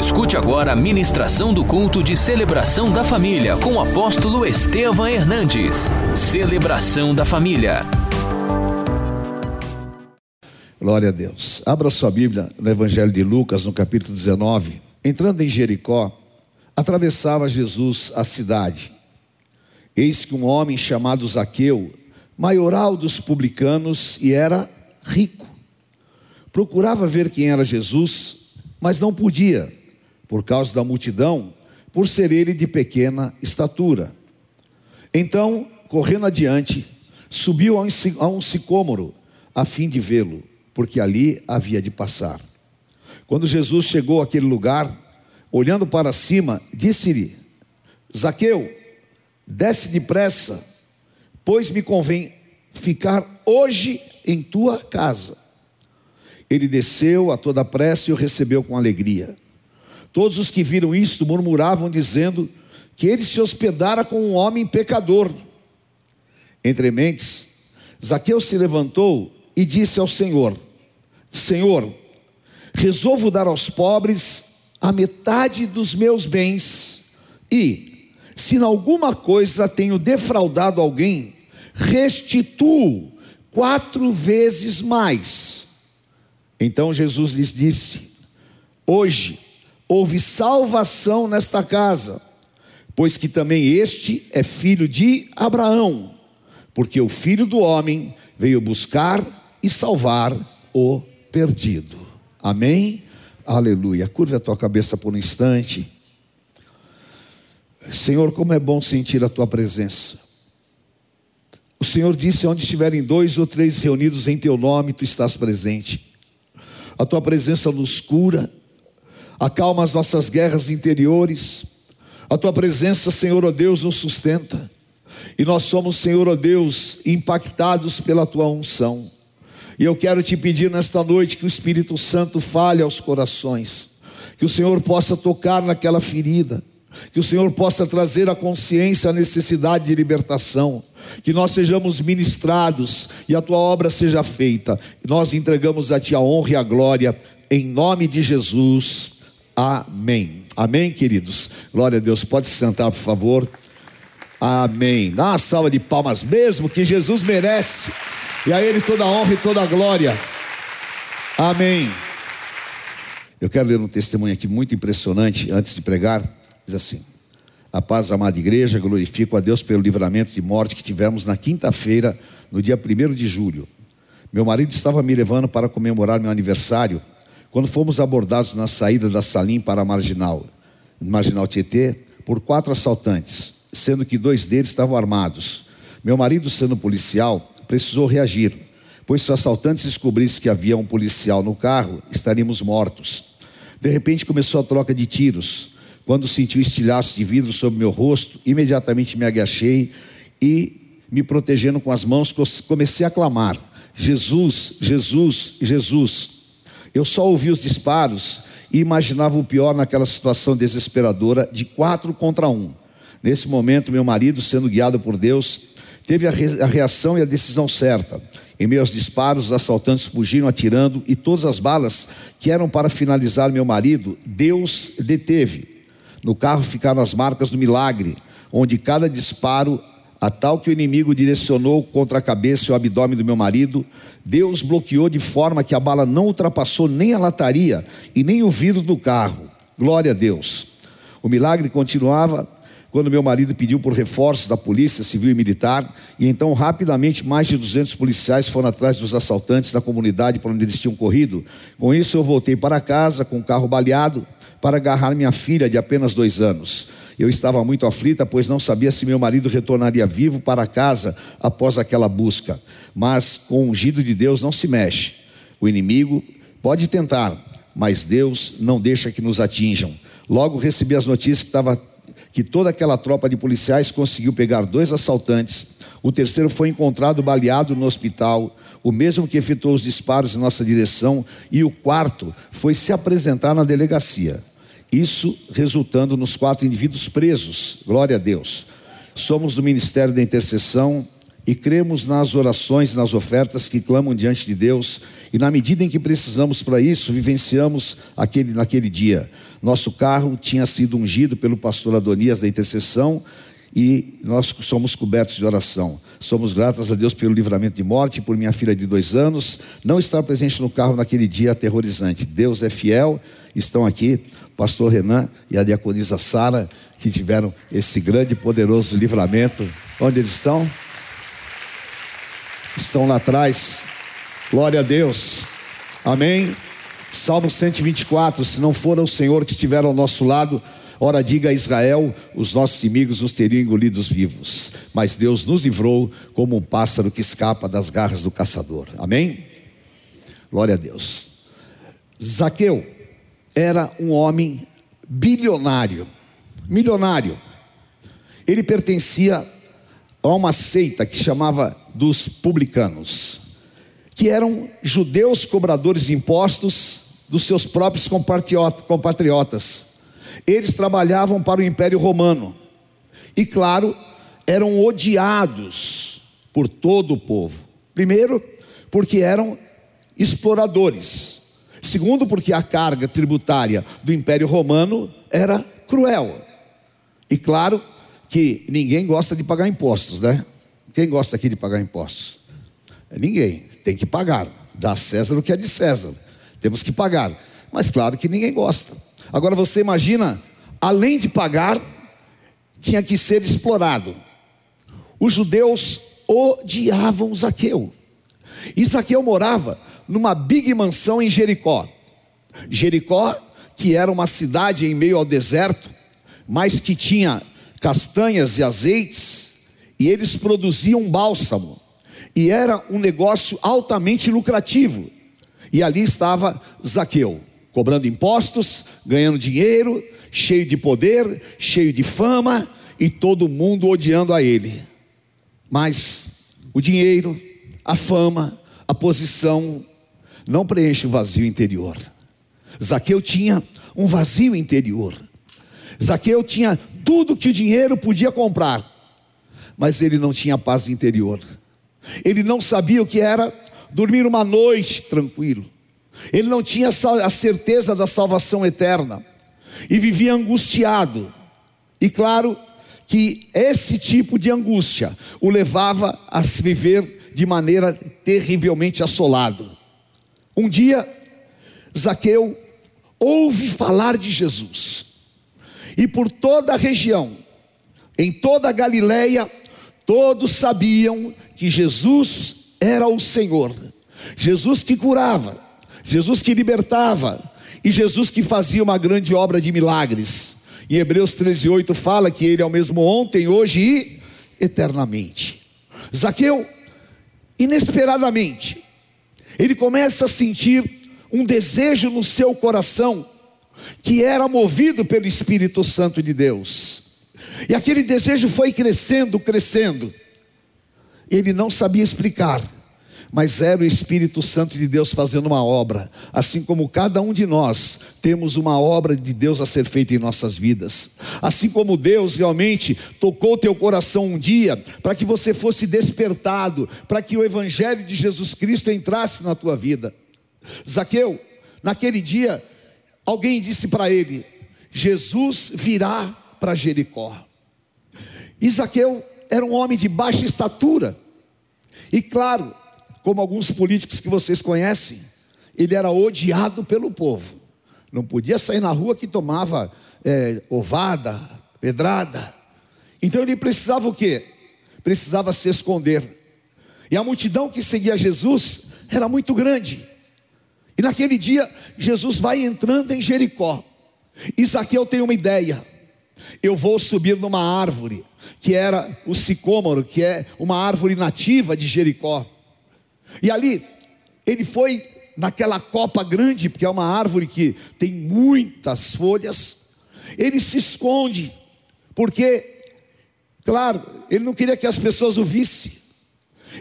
Escute agora a ministração do culto de celebração da família com o apóstolo Estevam Hernandes. Celebração da família. Glória a Deus. Abra sua Bíblia no Evangelho de Lucas, no capítulo 19. Entrando em Jericó, atravessava Jesus a cidade. Eis que um homem chamado Zaqueu, maioral dos publicanos e era rico, procurava ver quem era Jesus, mas não podia, por causa da multidão, por ser ele de pequena estatura. Então, correndo adiante, subiu a um sicômoro, a fim de vê-lo, porque ali havia de passar. Quando Jesus chegou àquele lugar, olhando para cima, disse-lhe: Zaqueu, desce depressa, pois me convém ficar hoje em tua casa. Ele desceu a toda pressa e o recebeu com alegria. Todos os que viram isto murmuravam, dizendo que ele se hospedara com um homem pecador. Entre mentes, Zaqueu se levantou e disse ao Senhor: Senhor, resolvo dar aos pobres a metade dos meus bens, e, se em alguma coisa tenho defraudado alguém, restituo quatro vezes mais. Então Jesus lhes disse: Hoje houve salvação nesta casa, pois que também este é filho de Abraão, porque o filho do homem veio buscar e salvar o perdido. Amém? Aleluia. Curva a tua cabeça por um instante. Senhor, como é bom sentir a tua presença. O Senhor disse: onde estiverem dois ou três reunidos em teu nome, tu estás presente. A tua presença nos cura, acalma as nossas guerras interiores. A tua presença, Senhor, ó oh Deus, nos sustenta. E nós somos, Senhor, ó oh Deus, impactados pela tua unção. E eu quero te pedir nesta noite que o Espírito Santo fale aos corações, que o Senhor possa tocar naquela ferida, que o Senhor possa trazer à consciência a necessidade de libertação, que nós sejamos ministrados e a tua obra seja feita. Nós entregamos a ti a honra e a glória, em nome de Jesus. Amém. Amém, queridos. Glória a Deus. Pode se sentar, por favor. Amém. Dá uma salva de palmas mesmo que Jesus merece. E a Ele toda a honra e toda a glória. Amém. Eu quero ler um testemunho aqui muito impressionante antes de pregar. Diz assim: A paz, amada igreja, glorifico a Deus pelo livramento de morte que tivemos na quinta-feira, no dia 1 de julho. Meu marido estava me levando para comemorar meu aniversário quando fomos abordados na saída da Salim para a Marginal, Marginal Tietê, por quatro assaltantes, sendo que dois deles estavam armados. Meu marido, sendo policial, precisou reagir, pois se os assaltantes descobrissem que havia um policial no carro, estaríamos mortos. De repente começou a troca de tiros. Quando senti o estilhaço de vidro sobre meu rosto, imediatamente me agachei e, me protegendo com as mãos, comecei a clamar: Jesus, Jesus, Jesus. Eu só ouvi os disparos e imaginava o pior naquela situação desesperadora de quatro contra um. Nesse momento, meu marido, sendo guiado por Deus, teve a, reação e a decisão certa. Em meio aos disparos, os assaltantes fugiram atirando e todas as balas que eram para finalizar meu marido, Deus deteve. No carro ficaram as marcas do milagre, onde cada disparo a tal que o inimigo direcionou contra a cabeça e o abdômen do meu marido, Deus bloqueou de forma que a bala não ultrapassou nem a lataria e nem o vidro do carro. Glória a Deus. O milagre continuava quando meu marido pediu por reforços da polícia civil e militar, e então rapidamente mais de 200 policiais foram atrás dos assaltantes da comunidade para onde eles tinham corrido. Com isso eu voltei para casa com o carro baleado para agarrar minha filha de apenas dois anos. Eu estava muito aflita, pois não sabia se meu marido retornaria vivo para casa após aquela busca. Mas com o ungido de Deus não se mexe. O inimigo pode tentar, mas Deus não deixa que nos atinjam. Logo recebi as notícias que, estava, que toda aquela tropa de policiais conseguiu pegar dois assaltantes. O terceiro foi encontrado baleado no hospital, o mesmo que efetuou os disparos em nossa direção, e o quarto foi se apresentar na delegacia. Isso resultando nos quatro indivíduos presos. Glória a Deus. Somos do Ministério da Intercessão e cremos nas orações, nas ofertas que clamam diante de Deus E na medida em que precisamos para isso, vivenciamos aquele, naquele dia. Nosso carro tinha sido ungido pelo pastor Adonias da intercessão e nós somos cobertos de oração. Somos gratos a Deus pelo livramento de morte, por minha filha de dois anos. Não estar presente no carro naquele dia aterrorizante. Deus é fiel. Estão aqui pastor Renan e a diaconisa Sara, que tiveram esse grande e poderoso livramento. Onde eles estão? Estão lá atrás. Glória a Deus. Amém. Salmo 124: Se não for o Senhor que estiver ao nosso lado, ora diga a Israel: os nossos inimigos nos teriam engolidos vivos. Mas Deus nos livrou como um pássaro que escapa das garras do caçador. Amém? Glória a Deus. Zaqueu era um homem bilionário, milionário. Ele pertencia a uma seita que chamava dos publicanos, que eram judeus cobradores de impostos dos seus próprios compatriotas. Eles trabalhavam para o Império Romano e, claro, eram odiados por todo o povo. Primeiro, porque eram exploradores. Segundo, porque a carga tributária do Império Romano era cruel. E claro que ninguém gosta de pagar impostos, né? Quem gosta aqui de pagar impostos? É ninguém. Tem que pagar. Dá a César o que é de César. Temos que pagar. Mas claro que ninguém gosta. Agora você imagina, além de pagar, tinha que ser explorado. Os judeus odiavam Zaqueu. E Zaqueu morava numa big mansão em Jericó. Jericó, que era uma cidade em meio ao deserto, mas que tinha castanhas e azeites, e eles produziam bálsamo. E era um negócio altamente lucrativo. E ali estava Zaqueu, cobrando impostos, ganhando dinheiro, cheio de poder, cheio de fama, e todo mundo odiando a ele. Mas o dinheiro, a fama, a posição não preenche o vazio interior. Zaqueu tinha um vazio interior. Zaqueu tinha tudo que o dinheiro podia comprar, mas ele não tinha paz interior. Ele não sabia o que era dormir uma noite tranquilo. Ele não tinha a certeza da salvação eterna e vivia angustiado. E claro que esse tipo de angústia o levava a se viver de maneira terrivelmente assolado. Um dia, Zaqueu ouve falar de Jesus, e por toda a região, em toda a Galileia, todos sabiam que Jesus era o Senhor, Jesus que curava, Jesus que libertava, e Jesus que fazia uma grande obra de milagres. Em Hebreus 13:8 fala que ele é o mesmo ontem, hoje e eternamente. Zaqueu, inesperadamente, ele começa a sentir um desejo no seu coração, que era movido pelo Espírito Santo de Deus. E aquele desejo foi crescendo, crescendo. Ele não sabia explicar mas era o Espírito Santo de Deus fazendo uma obra, assim como cada um de nós temos uma obra de Deus a ser feita em nossas vidas. Assim como Deus realmente tocou teu coração um dia para que você fosse despertado, para que o evangelho de Jesus Cristo entrasse na tua vida. Zaqueu, naquele dia, alguém disse para ele: Jesus virá para Jericó. E Zaqueu era um homem de baixa estatura. E claro, como alguns políticos que vocês conhecem, ele era odiado pelo povo. Não podia sair na rua que tomava é, ovada, pedrada. Então ele precisava o quê? Precisava se esconder. E a multidão que seguia Jesus era muito grande. E naquele dia, Jesus vai entrando em Jericó. Isaqueu tem uma ideia. Eu vou subir numa árvore, que era o sicômoro, que é uma árvore nativa de Jericó. E ali, ele foi naquela copa grande, porque é uma árvore que tem muitas folhas. Ele se esconde, porque, claro, ele não queria que as pessoas o vissem,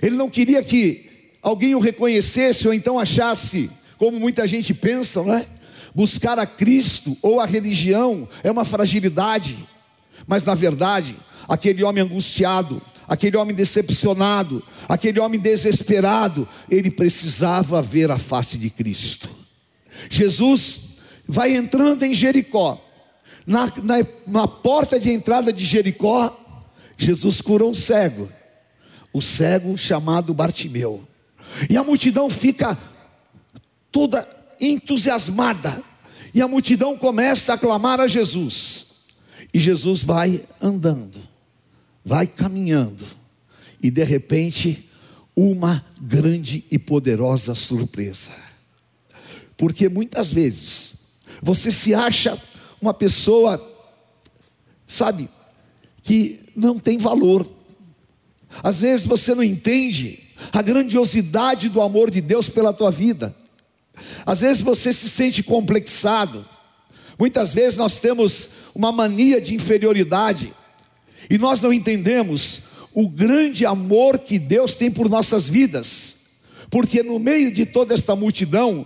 ele não queria que alguém o reconhecesse ou então achasse, como muita gente pensa, não é? Buscar a Cristo ou a religião é uma fragilidade, mas na verdade, aquele homem angustiado, aquele homem decepcionado, aquele homem desesperado, ele precisava ver a face de Cristo. Jesus vai entrando em Jericó, na, na, na porta de entrada de Jericó, Jesus cura um cego, o cego chamado Bartimeu, e a multidão fica toda entusiasmada, e a multidão começa a clamar a Jesus, e Jesus vai andando, vai caminhando, e de repente, uma grande e poderosa surpresa, porque muitas vezes você se acha uma pessoa, sabe, que não tem valor. Às vezes você não entende a grandiosidade do amor de Deus pela tua vida. Às vezes você se sente complexado. Muitas vezes nós temos uma mania de inferioridade e nós não entendemos o grande amor que Deus tem por nossas vidas. Porque no meio de toda esta multidão,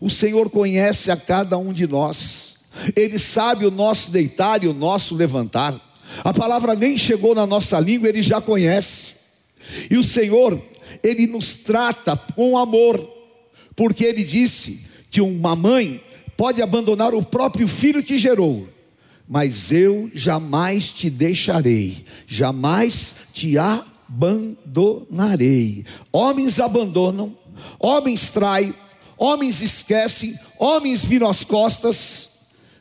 o Senhor conhece a cada um de nós. Ele sabe o nosso deitar e o nosso levantar. A palavra nem chegou na nossa língua, ele já conhece. E o Senhor, ele nos trata com amor, porque ele disse que uma mãe pode abandonar o próprio filho que gerou, mas eu jamais te deixarei, jamais te abandonarei. Homens abandonam, homens traem, homens esquecem, homens viram as costas,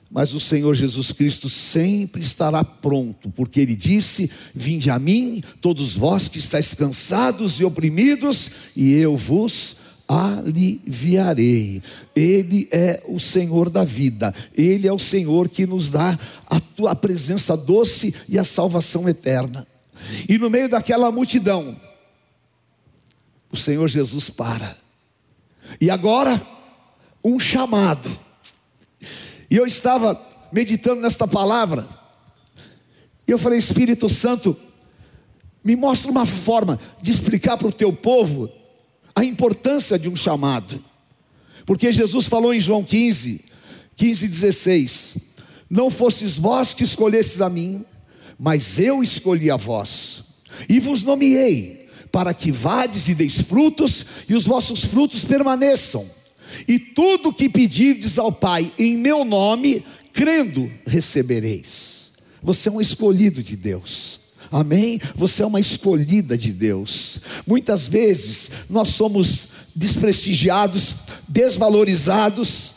mas o Senhor Jesus Cristo sempre estará pronto, porque Ele disse: Vinde a mim, todos vós que estáis cansados e oprimidos, e eu vos aliviarei. Ele é o Senhor da vida, Ele é o Senhor que nos dá a tua presença doce e a salvação eterna. E no meio daquela multidão, o Senhor Jesus para, e agora, um chamado e eu estava meditando nesta palavra, e eu falei: Espírito Santo, me mostra uma forma de explicar para o teu povo a importância de um chamado, porque Jesus falou em João 15, 15, 16: Não fosses vós que escolhesses a mim, mas eu escolhi a vós, e vos nomeei, para que vades e deis frutos, e os vossos frutos permaneçam e tudo que pedirdes ao Pai em meu nome, crendo, recebereis. Você é um escolhido de Deus. Amém? Você é uma escolhida de Deus. Muitas vezes nós somos desprestigiados, desvalorizados,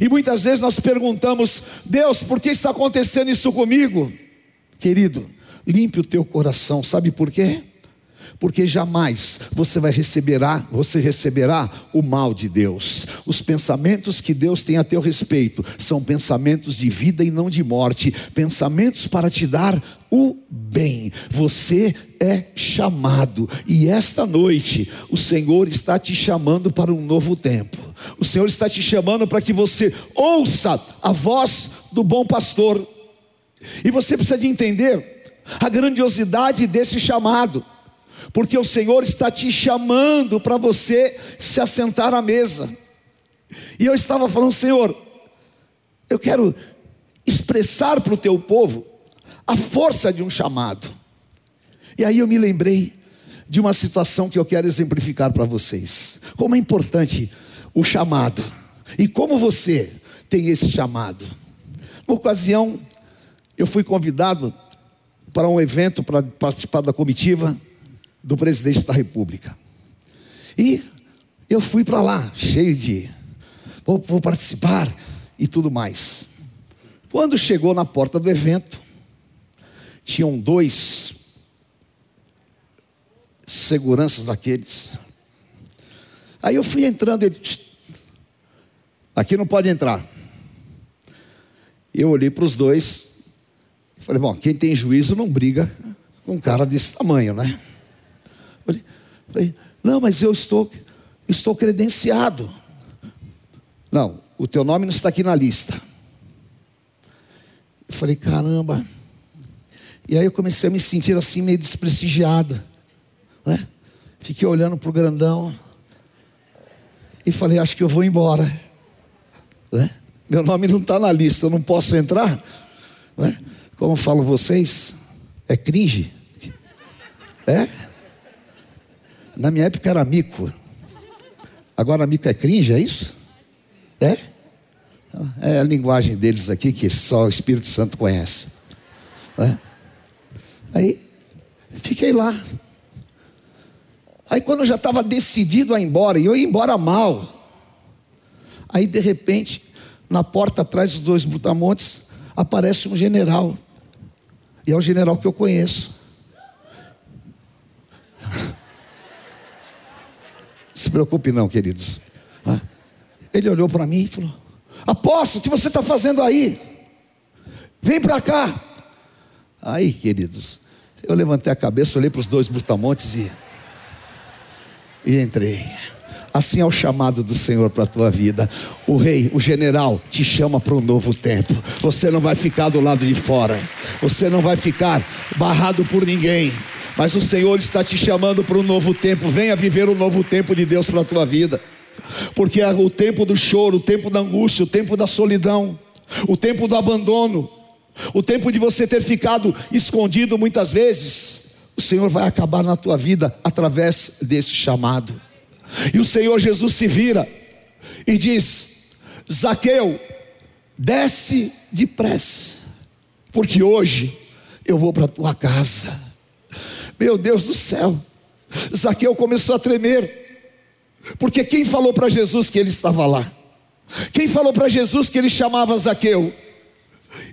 e muitas vezes nós perguntamos: Deus, por que está acontecendo isso comigo? Querido, limpe o teu coração, sabe por quê? Porque jamais você vai receberá, você receberá o mal de Deus. Os pensamentos que Deus tem a teu respeito são pensamentos de vida e não de morte, pensamentos para te dar o bem. Você é chamado e esta noite o Senhor está te chamando para um novo tempo. O Senhor está te chamando para que você ouça a voz do bom pastor. E você precisa de entender a grandiosidade desse chamado porque o Senhor está te chamando para você se assentar à mesa. E eu estava falando, Senhor, eu quero expressar para o teu povo a força de um chamado. E aí eu me lembrei de uma situação que eu quero exemplificar para vocês. Como é importante o chamado e como você tem esse chamado. Uma ocasião, eu fui convidado para um evento para participar da comitiva do presidente da República. E eu fui para lá, cheio de, vou, vou participar e tudo mais. Quando chegou na porta do evento, tinham dois seguranças daqueles. Aí eu fui entrando, ele, aqui não pode entrar. Eu olhei para os dois, falei, bom, quem tem juízo não briga com um cara desse tamanho, né? Falei, não, mas eu estou, estou credenciado. Não, o teu nome não está aqui na lista. Eu falei, caramba. E aí eu comecei a me sentir assim meio desprestigiado. Né? Fiquei olhando para o grandão. E falei, acho que eu vou embora. Né? Meu nome não está na lista, eu não posso entrar. Né? Como falo vocês, é cringe. É? Na minha época era mico. Agora mico é cringe, é isso? É? É a linguagem deles aqui que só o Espírito Santo conhece. É? Aí fiquei lá. Aí quando eu já estava decidido a ir embora, e eu ia embora mal. Aí de repente, na porta atrás dos dois brutamontes, aparece um general. E é o general que eu conheço. Se preocupe não, queridos. Ele olhou para mim e falou: Apóstolo, o que você está fazendo aí? Vem para cá. Aí, queridos, eu levantei a cabeça, olhei para os dois brutamontes e, e entrei. Assim é o chamado do Senhor para a tua vida. O rei, o general, te chama para um novo tempo. Você não vai ficar do lado de fora. Você não vai ficar barrado por ninguém. Mas o Senhor está te chamando para um novo tempo. Venha viver o novo tempo de Deus para a tua vida. Porque é o tempo do choro, o tempo da angústia, o tempo da solidão, o tempo do abandono, o tempo de você ter ficado escondido muitas vezes, o Senhor vai acabar na tua vida através desse chamado. E o Senhor Jesus se vira e diz: Zaqueu, desce depressa, porque hoje eu vou para a tua casa. Meu Deus do céu, Zaqueu começou a tremer, porque quem falou para Jesus que ele estava lá? Quem falou para Jesus que ele chamava Zaqueu?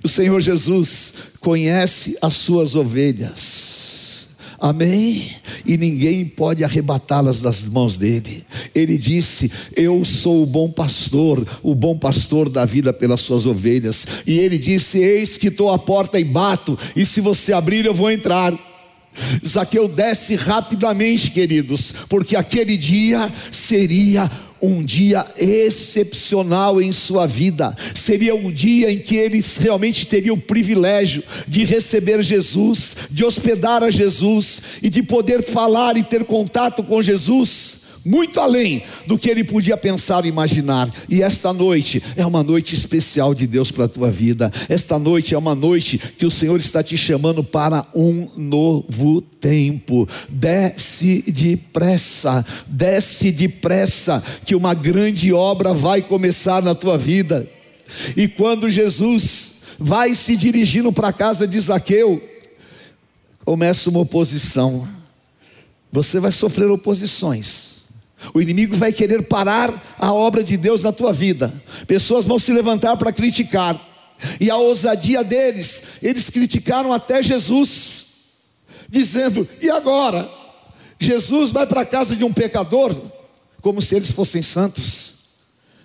O Senhor Jesus conhece as suas ovelhas. Amém? E ninguém pode arrebatá-las das mãos dele. Ele disse: Eu sou o bom pastor, o bom pastor da vida pelas suas ovelhas. E ele disse: Eis que estou à porta e bato, e se você abrir, eu vou entrar. Zaqueu desce rapidamente, queridos, porque aquele dia seria um dia excepcional em sua vida. Seria o dia em que ele realmente teria o privilégio de receber Jesus, de hospedar a Jesus e de poder falar e ter contato com Jesus muito além do que ele podia pensar e imaginar. E esta noite é uma noite especial de Deus para a tua vida. Esta noite é uma noite que o Senhor está te chamando para um novo tempo. Desce depressa, desce depressa, que uma grande obra vai começar na tua vida. E quando Jesus vai se dirigindo para a casa de Zaqueu, começa uma oposição. Você vai sofrer oposições. O inimigo vai querer parar a obra de Deus na tua vida. Pessoas vão se levantar para criticar. E a ousadia deles, eles criticaram até Jesus, dizendo: "E agora? Jesus vai para a casa de um pecador como se eles fossem santos".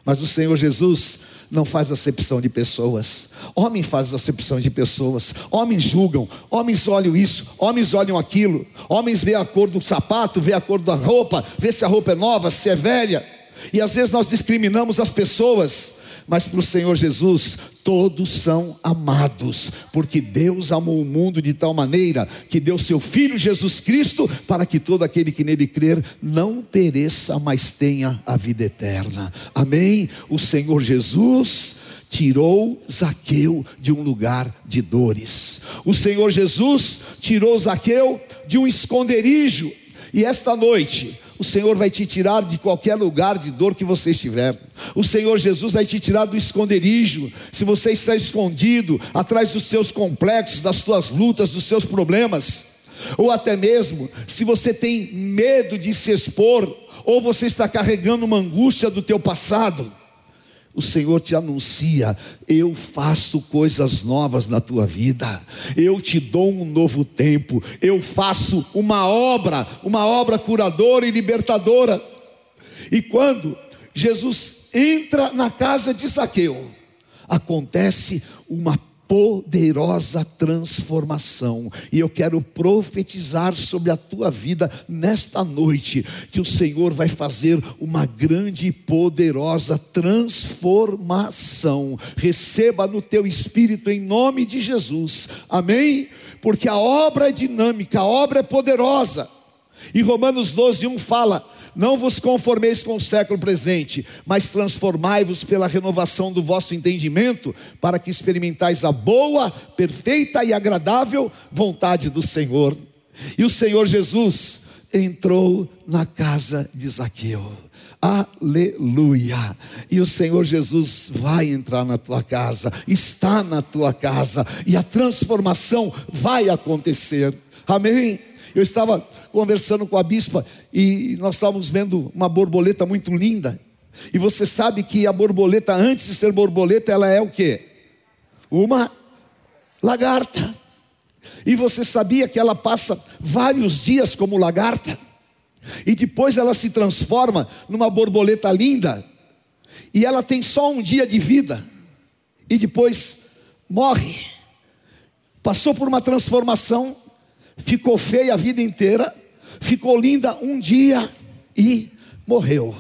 Mas o Senhor Jesus não faz acepção de pessoas. Homem faz acepção de pessoas. Homens julgam, homens olham isso, homens olham aquilo. Homens vê a cor do sapato, vê a cor da roupa, vê se a roupa é nova, se é velha. E às vezes nós discriminamos as pessoas, mas para o Senhor Jesus, todos são amados, porque Deus amou o mundo de tal maneira que deu seu Filho Jesus Cristo para que todo aquele que nele crer não pereça, mas tenha a vida eterna. Amém? O Senhor Jesus tirou Zaqueu de um lugar de dores. O Senhor Jesus tirou Zaqueu de um esconderijo. E esta noite, o Senhor vai te tirar de qualquer lugar de dor que você estiver. O Senhor Jesus vai te tirar do esconderijo. Se você está escondido atrás dos seus complexos, das suas lutas, dos seus problemas, ou até mesmo se você tem medo de se expor, ou você está carregando uma angústia do teu passado, o Senhor te anuncia: eu faço coisas novas na tua vida, eu te dou um novo tempo, eu faço uma obra, uma obra curadora e libertadora. E quando Jesus entra na casa de Zaqueu, acontece uma poderosa transformação. E eu quero profetizar sobre a tua vida nesta noite que o Senhor vai fazer uma grande e poderosa transformação. Receba no teu espírito em nome de Jesus. Amém? Porque a obra é dinâmica, a obra é poderosa. E Romanos 12, 1 fala: não vos conformeis com o século presente, mas transformai-vos pela renovação do vosso entendimento, para que experimentais a boa, perfeita e agradável vontade do Senhor. E o Senhor Jesus entrou na casa de Zaqueu. Aleluia. E o Senhor Jesus vai entrar na tua casa, está na tua casa, e a transformação vai acontecer. Amém? Eu estava conversando com a bispa e nós estávamos vendo uma borboleta muito linda. E você sabe que a borboleta, antes de ser borboleta, ela é o que? Uma lagarta. E você sabia que ela passa vários dias como lagarta? E depois ela se transforma numa borboleta linda. E ela tem só um dia de vida. E depois morre. Passou por uma transformação, ficou feia a vida inteira, ficou linda um dia e morreu.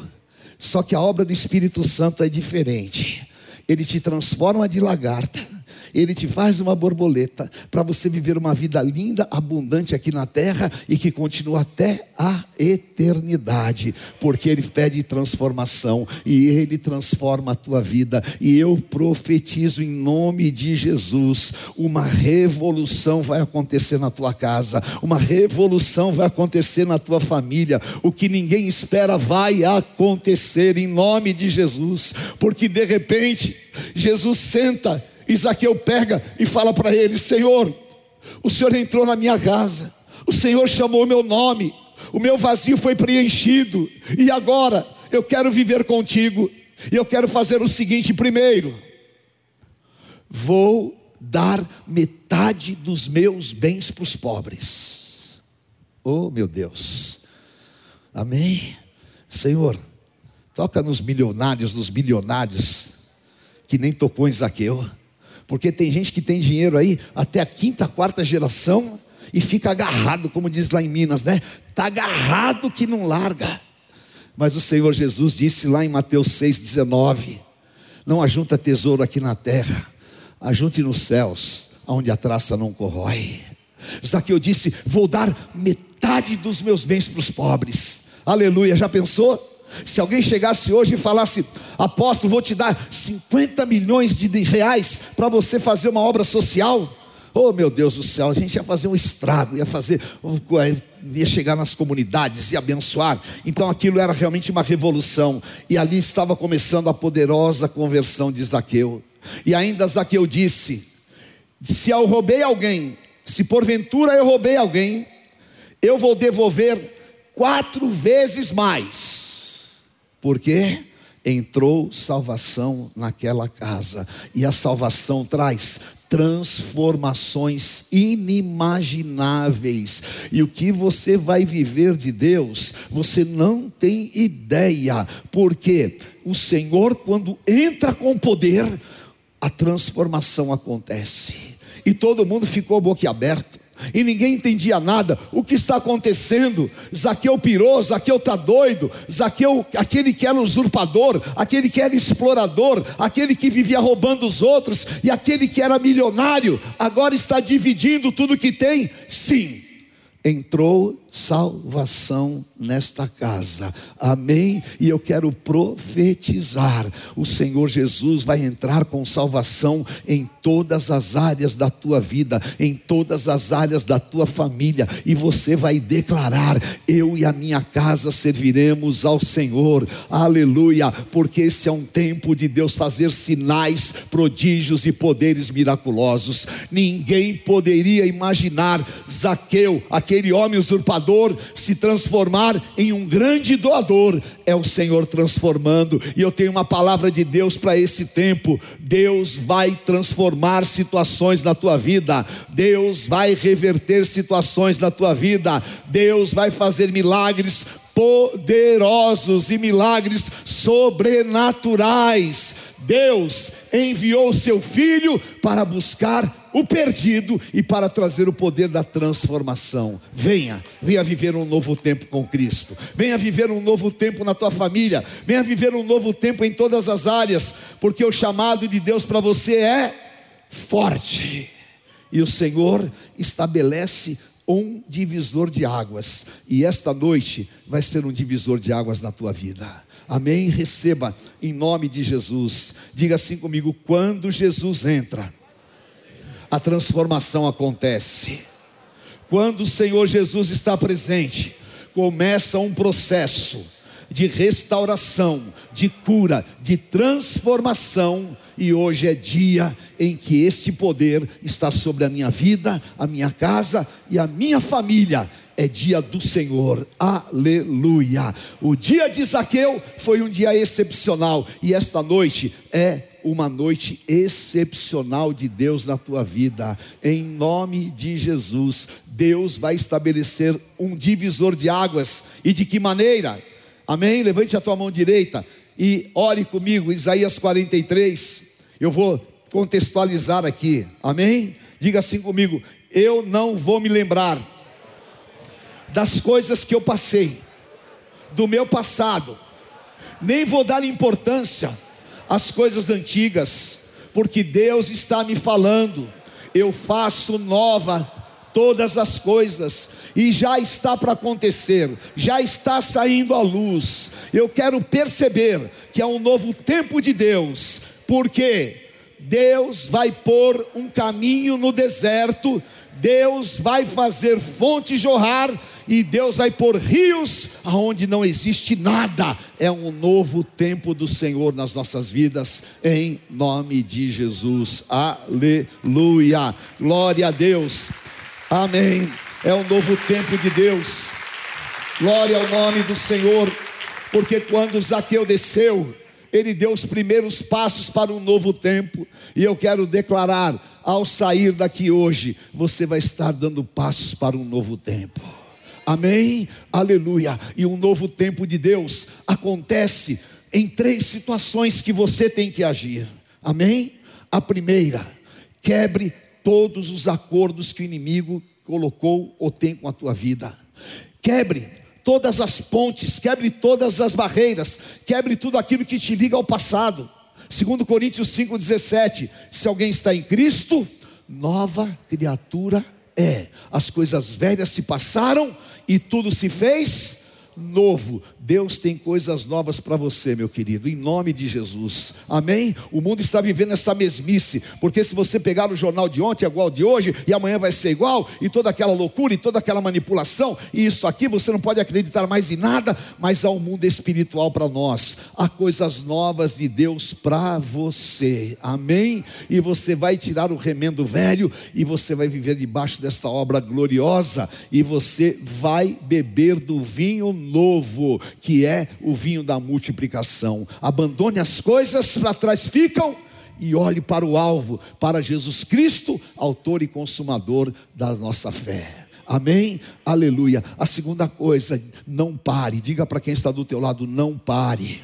Só que a obra do Espírito Santo é diferente. Ele te transforma de lagarta ele te faz uma borboleta para você viver uma vida linda, abundante aqui na terra e que continua até a eternidade, porque Ele pede transformação e Ele transforma a tua vida. E eu profetizo em nome de Jesus: uma revolução vai acontecer na tua casa, uma revolução vai acontecer na tua família. O que ninguém espera vai acontecer em nome de Jesus, porque de repente Jesus senta Isaqueu pega e fala para ele: Senhor, o Senhor entrou na minha casa, o Senhor chamou meu nome, o meu vazio foi preenchido, e agora eu quero viver contigo, e eu quero fazer o seguinte: primeiro, vou dar metade dos meus bens para os pobres. Oh, meu Deus, amém? Senhor, toca nos milionários, nos bilionários, que nem tocou em Zaqueu. Porque tem gente que tem dinheiro aí até a quinta, quarta geração e fica agarrado, como diz lá em Minas, né? Está agarrado que não larga. Mas o Senhor Jesus disse lá em Mateus 6,19: Não ajunta tesouro aqui na terra, ajunte nos céus, onde a traça não corrói. Zaqueu disse: Vou dar metade dos meus bens para os pobres. Aleluia, já pensou? Se alguém chegasse hoje e falasse, apóstolo, vou te dar 50 milhões de reais para você fazer uma obra social. Oh meu Deus do céu, a gente ia fazer um estrago, ia fazer, ia chegar nas comunidades e abençoar. Então aquilo era realmente uma revolução. E ali estava começando a poderosa conversão de Zaqueu. E ainda Zaqueu disse: Se eu roubei alguém, se porventura eu roubei alguém, eu vou devolver quatro vezes mais porque entrou salvação naquela casa, e a salvação traz transformações inimagináveis. E o que você vai viver de Deus, você não tem ideia, porque o Senhor, quando entra com poder, a transformação acontece. E todo mundo ficou boquiaberto e ninguém entendia nada. O que está acontecendo? Zaqueu pirou, Zaqueu está doido, Zaqueu, aquele que era usurpador, aquele que era explorador, aquele que vivia roubando os outros, e aquele que era milionário, agora está dividindo tudo que tem? Sim, entrou salvação nesta casa. Amém? E eu quero profetizar: o Senhor Jesus vai entrar com salvação em todas as áreas da tua vida, em todas as áreas da tua família, e você vai declarar: eu e a minha casa serviremos ao Senhor. Aleluia! Porque esse é um tempo de Deus fazer sinais, prodígios e poderes miraculosos. Ninguém poderia imaginar Zaqueu, aquele homem usurpador se transformar em um grande doador. É o Senhor transformando, e eu tenho uma palavra de Deus para esse tempo. Deus vai transformar situações na tua vida, Deus vai reverter situações na tua vida, Deus vai fazer milagres poderosos e milagres sobrenaturais. Deus enviou seu filho para buscar o perdido e para trazer o poder da transformação. Venha, venha viver um novo tempo com Cristo. Venha viver um novo tempo na tua família. Venha viver um novo tempo em todas as áreas, porque o chamado de Deus para você é forte. E o Senhor estabelece um divisor de águas, e esta noite vai ser um divisor de águas na tua vida. Amém? Receba em nome de Jesus. Diga assim comigo: quando Jesus entra, a transformação acontece. Quando o Senhor Jesus está presente, começa um processo de restauração, de cura, de transformação, e hoje é dia em que este poder está sobre a minha vida, a minha casa e a minha família. É dia do Senhor, aleluia. O dia de Zaqueu foi um dia excepcional, e esta noite é uma noite excepcional de Deus na tua vida, em nome de Jesus. Deus vai estabelecer um divisor de águas, e de que maneira? Amém? Levante a tua mão direita e ore comigo, Isaías 43. Eu vou contextualizar aqui, amém? Diga assim comigo: eu não vou me lembrar das coisas que eu passei, do meu passado, nem vou dar importância às coisas antigas, porque Deus está me falando, eu faço nova todas as coisas, e já está para acontecer, já está saindo à luz. Eu quero perceber que é um novo tempo de Deus, porque Deus vai pôr um caminho no deserto, Deus vai fazer fonte jorrar e Deus vai pôr rios aonde não existe nada. É um novo tempo do Senhor nas nossas vidas, em nome de Jesus. Aleluia. Glória a Deus. Amém. É um novo tempo de Deus. Glória ao nome do Senhor. Porque quando Zaqueu desceu, ele deu os primeiros passos para um novo tempo. E eu quero declarar: ao sair daqui hoje, você vai estar dando passos para um novo tempo. Amém? Aleluia. E um novo tempo de Deus acontece em três situações que você tem que agir. Amém? A primeira, quebre todos os acordos que o inimigo colocou ou tem com a tua vida. Quebre todas as pontes, quebre todas as barreiras, quebre tudo aquilo que te liga ao passado. Segundo Coríntios 5:17, se alguém está em Cristo, nova criatura é. As coisas velhas se passaram e tudo se fez novo. Deus tem coisas novas para você, meu querido, em nome de Jesus. Amém? O mundo está vivendo essa mesmice, porque se você pegar o jornal de ontem é igual de hoje e amanhã vai ser igual, e toda aquela loucura e toda aquela manipulação, e isso aqui você não pode acreditar mais em nada, mas há um mundo espiritual para nós. Há coisas novas de Deus para você. Amém? E você vai tirar o remendo velho e você vai viver debaixo desta obra gloriosa e você vai beber do vinho novo, que é o vinho da multiplicação. Abandone as coisas para trás ficam e olhe para o alvo, para Jesus Cristo, autor e consumador da nossa fé. Amém? Aleluia. A segunda coisa, não pare. Diga para quem está do teu lado, não pare.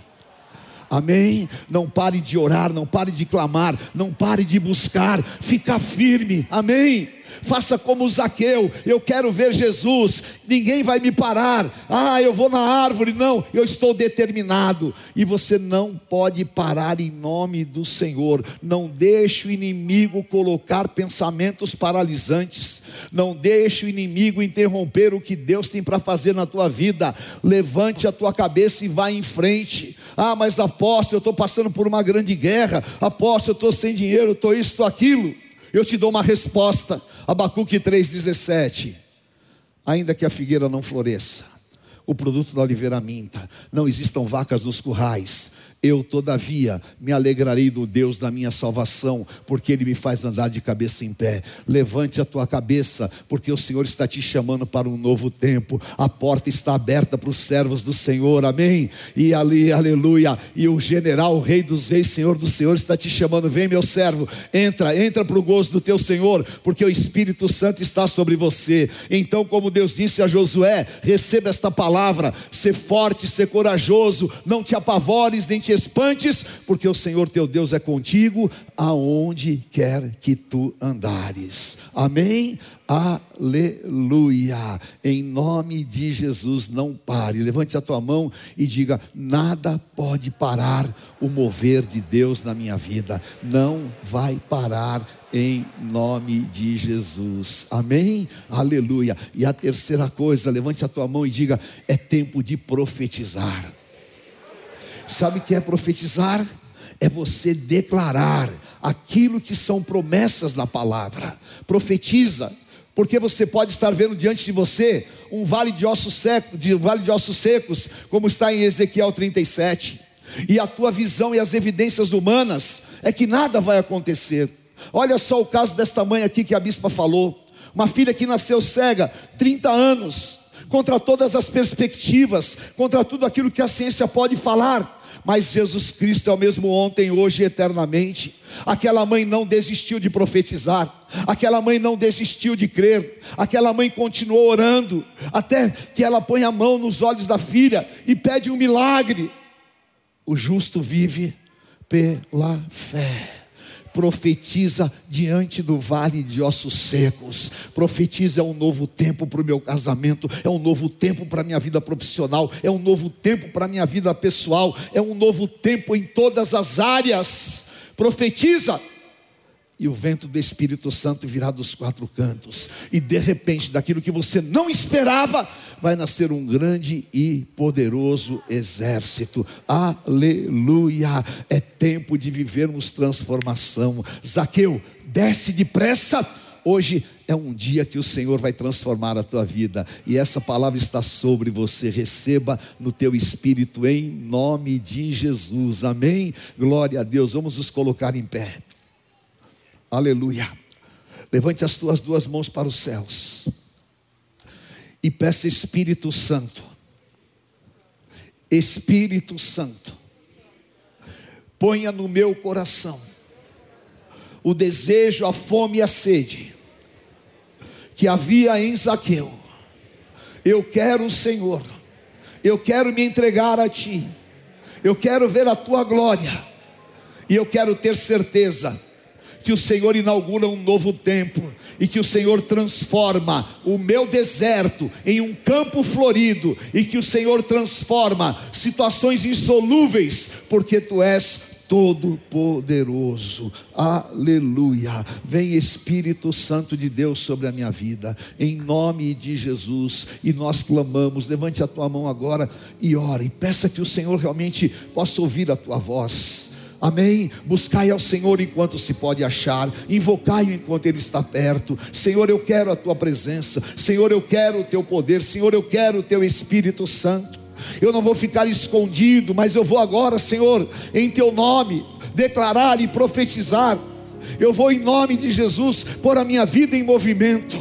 Amém? Não pare de orar, não pare de clamar, não pare de buscar, fica firme. Amém? Faça como Zaqueu, eu quero ver Jesus, ninguém vai me parar. Ah, eu vou na árvore, não, eu estou determinado. E você não pode parar em nome do Senhor. Não deixe o inimigo colocar pensamentos paralisantes. Não deixe o inimigo interromper o que Deus tem para fazer na tua vida. Levante a tua cabeça e vá em frente. Ah, mas apóstolo, eu estou passando por uma grande guerra. Apóstolo, eu estou sem dinheiro, estou isso, estou aquilo. Eu te dou uma resposta. Abacuque 3,17. Ainda que a figueira não floresça, o produto da oliveira minta, não existam vacas nos currais, eu, todavia, me alegrarei do Deus da minha salvação, porque Ele me faz andar de cabeça em pé. Levante a tua cabeça, porque o Senhor está te chamando para um novo tempo. A porta está aberta para os servos do Senhor, amém? E ali, aleluia. E o general, o Rei dos Reis, Senhor do Senhor, está te chamando. Vem, meu servo, entra, entra para o gozo do teu Senhor, porque o Espírito Santo está sobre você. Então, como Deus disse a Josué, receba esta palavra: ser forte, ser corajoso, não te apavores, nem te espantes, porque o Senhor teu Deus é contigo aonde quer que tu andares. Amém? Aleluia. Em nome de Jesus, não pare. Levante a tua mão e diga: nada pode parar o mover de Deus na minha vida. Não vai parar em nome de Jesus. Amém? Aleluia. E a terceira coisa, levante a tua mão e diga: é tempo de profetizar. Sabe o que é profetizar? É você declarar aquilo que são promessas da palavra. Profetiza Porque você pode estar vendo diante de você um vale de ossos secos, de vale de ossos secos, como está em Ezequiel 37. E a tua visão e as evidências humanas é que nada vai acontecer. Olha só o caso desta mãe aqui que a bispa falou. Uma filha que nasceu cega, 30 anos, contra todas as perspectivas, contra tudo aquilo que a ciência pode falar. Mas Jesus Cristo é o mesmo ontem, hoje e eternamente. Aquela mãe não desistiu de profetizar, aquela mãe não desistiu de crer, aquela mãe continuou orando, até que ela põe a mão nos olhos da filha e pede um milagre. O justo vive pela fé profetiza diante do vale de ossos secos. Profetiza é um novo tempo para o meu casamento, é um novo tempo para a minha vida profissional, é um novo tempo para a minha vida pessoal, é um novo tempo em todas as áreas. Profetiza e o vento do Espírito Santo virá dos quatro cantos, e de repente, daquilo que você não esperava, vai nascer um grande e poderoso exército. Aleluia! É tempo de vivermos transformação. Zaqueu, desce depressa. Hoje é um dia que o Senhor vai transformar a tua vida, e essa palavra está sobre você. Receba no teu espírito em nome de Jesus. Amém. Glória a Deus. Vamos nos colocar em pé. Aleluia. Levante as tuas duas mãos para os céus e peça Espírito Santo. Espírito Santo, ponha no meu coração o desejo, a fome e a sede que havia em Zaqueu. Eu quero o Senhor, eu quero me entregar a Ti, eu quero ver a Tua glória, e eu quero ter certeza que o Senhor inaugura um novo tempo e que o Senhor transforma o meu deserto em um campo florido e que o Senhor transforma situações insolúveis, porque tu és Todo-Poderoso, aleluia. Vem Espírito Santo de Deus sobre a minha vida, em nome de Jesus, e nós clamamos. Levante a tua mão agora e ore, peça que o Senhor realmente possa ouvir a tua voz. Amém? Buscai ao Senhor enquanto se pode achar, invocai-o enquanto Ele está perto. Senhor, eu quero a tua presença. Senhor, eu quero o teu poder. Senhor, eu quero o teu Espírito Santo. Eu não vou ficar escondido, mas eu vou agora, Senhor, em teu nome, declarar e profetizar. Eu vou, em nome de Jesus, pôr a minha vida em movimento.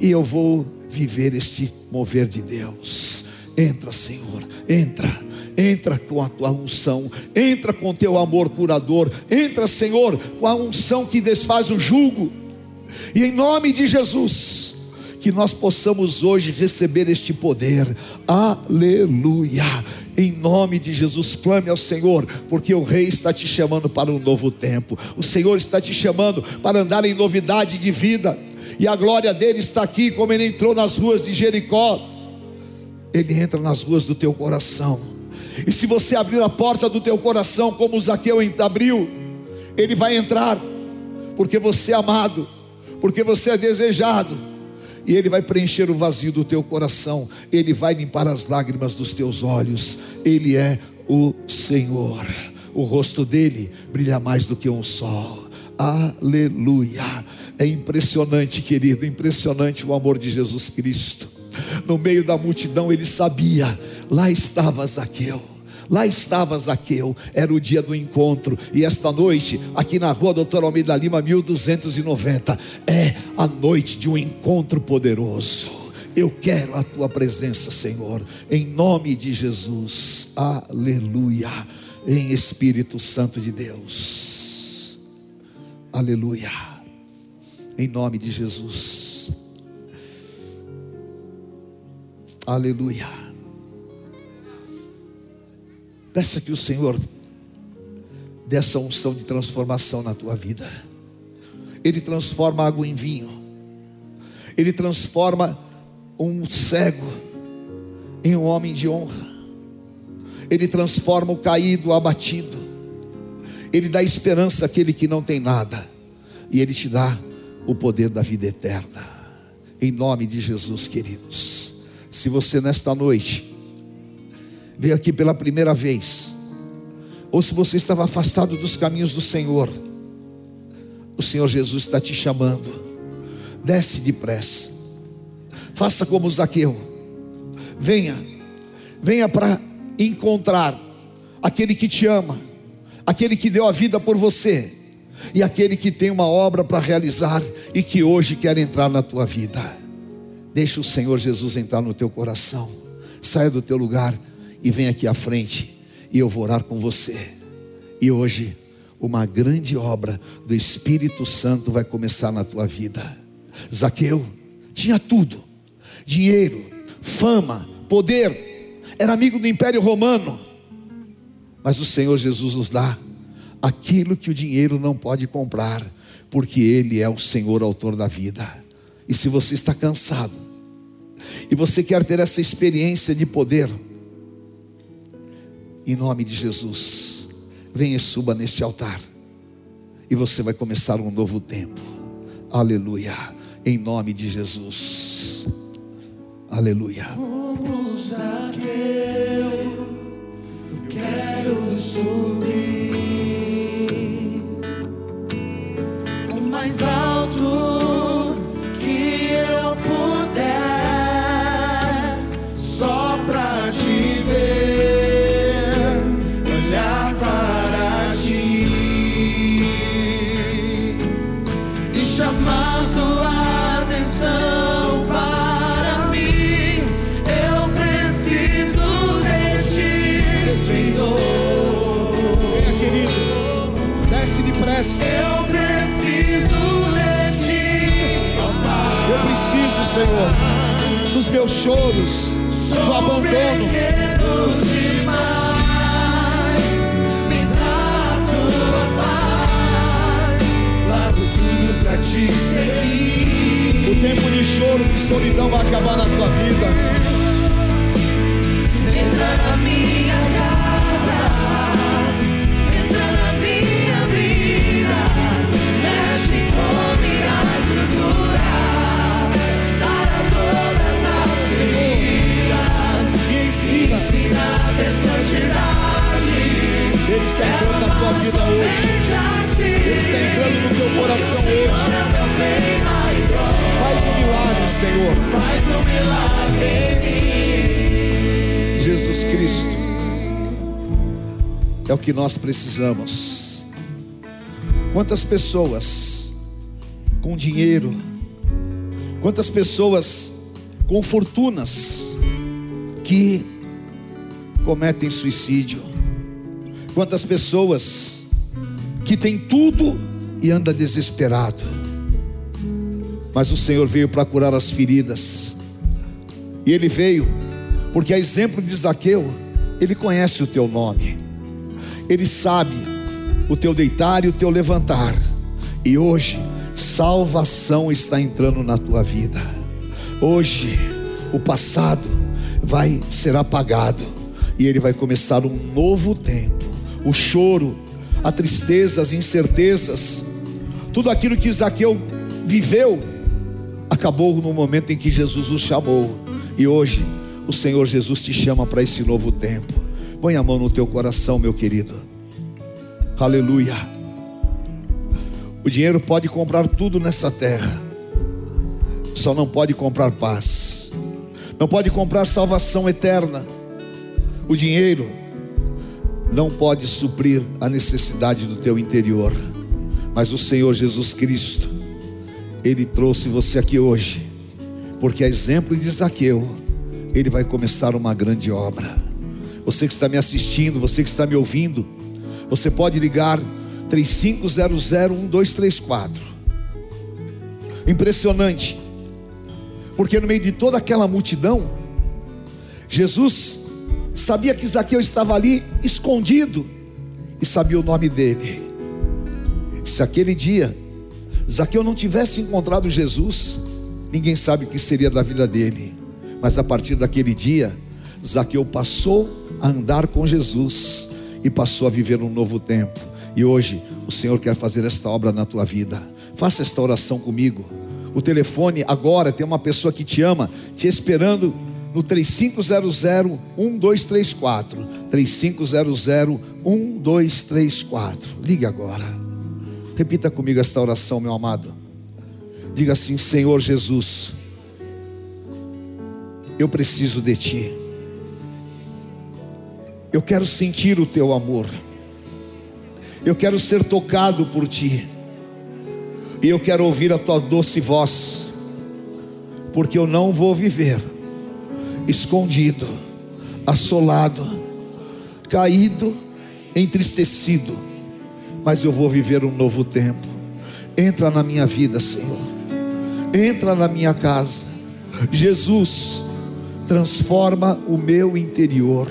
E eu vou viver este mover de Deus. Entra, Senhor, entra entra com a tua unção, entra com teu amor curador, entra, Senhor, com a unção que desfaz o jugo, e em nome de Jesus, que nós possamos hoje receber este poder, aleluia. Em nome de Jesus, clame ao Senhor, porque o Rei está te chamando para um novo tempo. O Senhor está te chamando para andar em novidade de vida. E a glória dele está aqui, como ele entrou nas ruas de Jericó. Ele entra nas ruas do teu coração. E se você abrir a porta do teu coração, como Zaqueu abriu, ele vai entrar, porque você é amado, porque você é desejado, e ele vai preencher o vazio do teu coração, ele vai limpar as lágrimas dos teus olhos, ele é o Senhor, o rosto dele brilha mais do que um sol. Aleluia. É impressionante, querido, impressionante o amor de Jesus Cristo. No meio da multidão ele sabia Lá estava Zaqueu. Lá estava Zaqueu, era o dia do encontro, e esta noite, aqui na rua Doutor Almeida Lima, 1290, é a noite de um encontro poderoso. Eu quero a tua presença, Senhor, em nome de Jesus, aleluia, em Espírito Santo de Deus, aleluia, em nome de Jesus, aleluia. Peça que o Senhor dê essa unção de transformação na tua vida. Ele transforma água em vinho. Ele transforma um cego em um homem de honra. Ele transforma o caído, o abatido. Ele dá esperança àquele que não tem nada. E ele te dá o poder da vida eterna. Em nome de Jesus, queridos. Se você nesta noite veio aqui pela primeira vez, ou se você estava afastado dos caminhos do Senhor, o Senhor Jesus está te chamando. desce depressa. Faça como Zaqueu. Venha, venha para encontrar aquele que te ama, aquele que deu a vida por você e aquele que tem uma obra para realizar e que hoje quer entrar na tua vida. Deixa o Senhor Jesus entrar no teu coração. Saia do teu lugar e vem aqui à frente e eu vou orar com você. E hoje uma grande obra do Espírito Santo vai começar na tua vida. Zaqueu tinha tudo: dinheiro, fama, poder, era amigo do Império Romano. Mas o Senhor Jesus nos dá aquilo que o dinheiro não pode comprar, porque Ele é o Senhor, autor da vida. E se você está cansado, e você quer ter essa experiência de poder, em nome de Jesus, venha e suba neste altar, e você vai começar um novo tempo. Aleluia, em nome de Jesus. Aleluia. Como Zaqueu, eu quero subir. mais alto depressa. Eu preciso de ti, ó Pai. Eu preciso, Senhor, dos meus choros, do Sou abandono. pequeno demais, me dá tua paz, largo tudo pra te seguir. O tempo de choro, de solidão vai acabar na tua vida. Entra na minha casa, ensina. Ensina a ter santidade. Ele está entrando na tua vida hoje. Ele está entrando no teu coração hoje. Faz um milagre, Senhor. Faz um milagre em mim. Jesus Cristo é o que nós precisamos. Quantas pessoas com dinheiro, quantas pessoas com fortunas que cometem suicídio, quantas pessoas que têm tudo e anda desesperado. Mas o Senhor veio para curar as feridas. E ele veio porque a exemplo de Zaqueu, ele conhece o teu nome. Ele sabe o teu deitar e o teu levantar. E hoje salvação está entrando na tua vida. Hoje o passado vai ser apagado e ele vai começar um novo tempo. O choro, a tristeza, as incertezas, tudo aquilo que Zaqueu viveu acabou no momento em que Jesus o chamou. E hoje o Senhor Jesus te chama para esse novo tempo. Põe a mão no teu coração, meu querido. Aleluia. O dinheiro pode comprar tudo nessa terra, só não pode comprar paz, não pode comprar salvação eterna. O dinheiro não pode suprir a necessidade do teu interior, mas o Senhor Jesus Cristo, Ele trouxe você aqui hoje, porque a exemplo de Zaqueu, Ele vai começar uma grande obra. Você que está me assistindo, você que está me ouvindo, você pode ligar 35001234. Impressionante. Porque no meio de toda aquela multidão, Jesus sabia que Zaqueu estava ali escondido e sabia o nome dele. Se aquele dia Zaqueu não tivesse encontrado Jesus, ninguém sabe o que seria da vida dele. Mas a partir daquele dia, Zaqueu passou a andar com Jesus e passou a viver um novo tempo. E hoje o Senhor quer fazer esta obra na tua vida. Faça esta oração comigo. O telefone agora tem uma pessoa que te ama, te esperando no 3500-1234. 3500-1234. Ligue agora. Repita comigo esta oração, meu amado. Diga assim: Senhor Jesus, eu preciso de Ti. Eu quero sentir o Teu amor. Eu quero ser tocado por Ti. E eu quero ouvir a Tua doce voz. Porque eu não vou viver escondido, assolado, caído, entristecido. Mas eu vou viver um novo tempo. Entra na minha vida, Senhor. Entra na minha casa. Jesus, transforma o meu interior.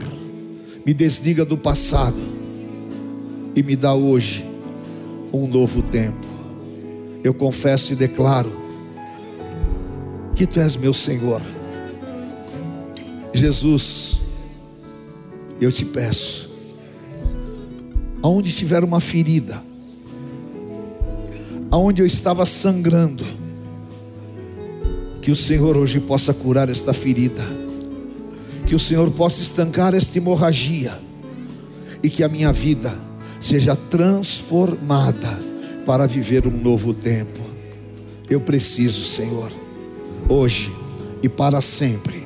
Me desliga do passado e me dá hoje um novo tempo. Eu confesso e declaro que tu és meu Senhor. Jesus, eu te peço, aonde tiver uma ferida, aonde eu estava sangrando, que o Senhor hoje possa curar esta ferida, que o Senhor possa estancar esta hemorragia, e que a minha vida seja transformada para viver um novo tempo. Eu preciso, Senhor, hoje e para sempre.